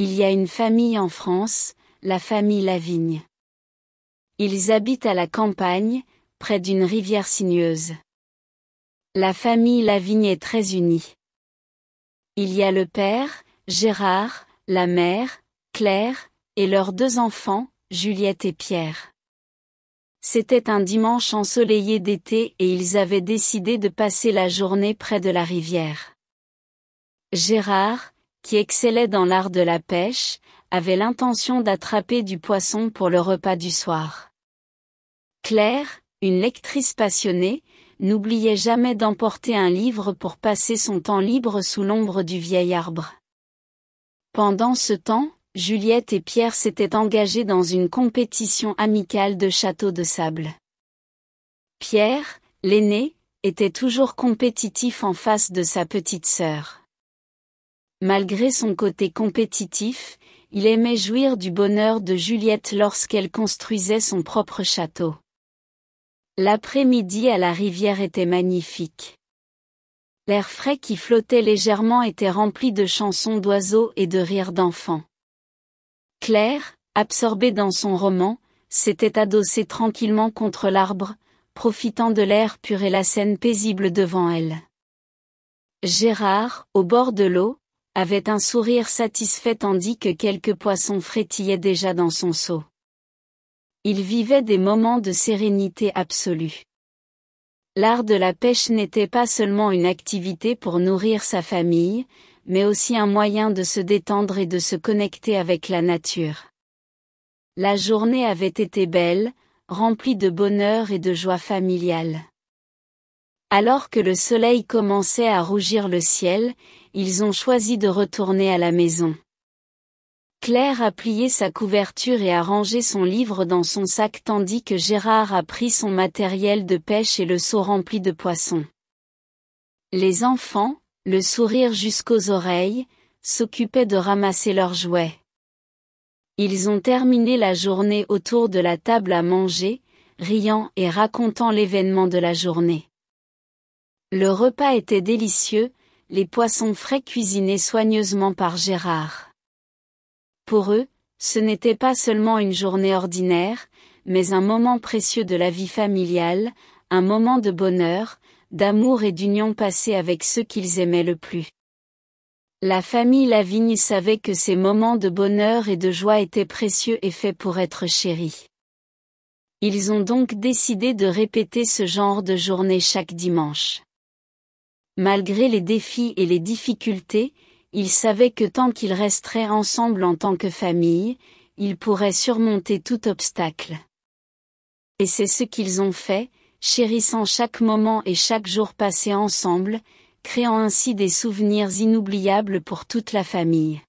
Il y a une famille en France, la famille Lavigne. Ils habitent à la campagne, près d'une rivière sinueuse. La famille Lavigne est très unie. Il y a le père, Gérard, la mère, Claire, et leurs deux enfants, Juliette et Pierre. C'était un dimanche ensoleillé d'été et ils avaient décidé de passer la journée près de la rivière. Gérard, qui excellait dans l'art de la pêche, avait l'intention d'attraper du poisson pour le repas du soir. Claire, une lectrice passionnée, n'oubliait jamais d'emporter un livre pour passer son temps libre sous l'ombre du vieil arbre. Pendant ce temps, Juliette et Pierre s'étaient engagés dans une compétition amicale de château de sable. Pierre, l'aîné, était toujours compétitif en face de sa petite sœur. Malgré son côté compétitif, il aimait jouir du bonheur de Juliette lorsqu'elle construisait son propre château. L'après-midi à la rivière était magnifique. L'air frais qui flottait légèrement était rempli de chansons d'oiseaux et de rires d'enfants. Claire, absorbée dans son roman, s'était adossée tranquillement contre l'arbre, profitant de l'air pur et la scène paisible devant elle. Gérard, au bord de l'eau, avait un sourire satisfait tandis que quelques poissons frétillaient déjà dans son seau. Il vivait des moments de sérénité absolue. L'art de la pêche n'était pas seulement une activité pour nourrir sa famille, mais aussi un moyen de se détendre et de se connecter avec la nature. La journée avait été belle, remplie de bonheur et de joie familiale. Alors que le soleil commençait à rougir le ciel, ils ont choisi de retourner à la maison. Claire a plié sa couverture et a rangé son livre dans son sac tandis que Gérard a pris son matériel de pêche et le seau rempli de poissons. Les enfants, le sourire jusqu'aux oreilles, s'occupaient de ramasser leurs jouets. Ils ont terminé la journée autour de la table à manger, riant et racontant l'événement de la journée. Le repas était délicieux, les poissons frais cuisinés soigneusement par Gérard. Pour eux, ce n'était pas seulement une journée ordinaire, mais un moment précieux de la vie familiale, un moment de bonheur, d'amour et d'union passée avec ceux qu'ils aimaient le plus. La famille Lavigne savait que ces moments de bonheur et de joie étaient précieux et faits pour être chéris. Ils ont donc décidé de répéter ce genre de journée chaque dimanche. Malgré les défis et les difficultés, ils savaient que tant qu'ils resteraient ensemble en tant que famille, ils pourraient surmonter tout obstacle. Et c'est ce qu'ils ont fait, chérissant chaque moment et chaque jour passé ensemble, créant ainsi des souvenirs inoubliables pour toute la famille.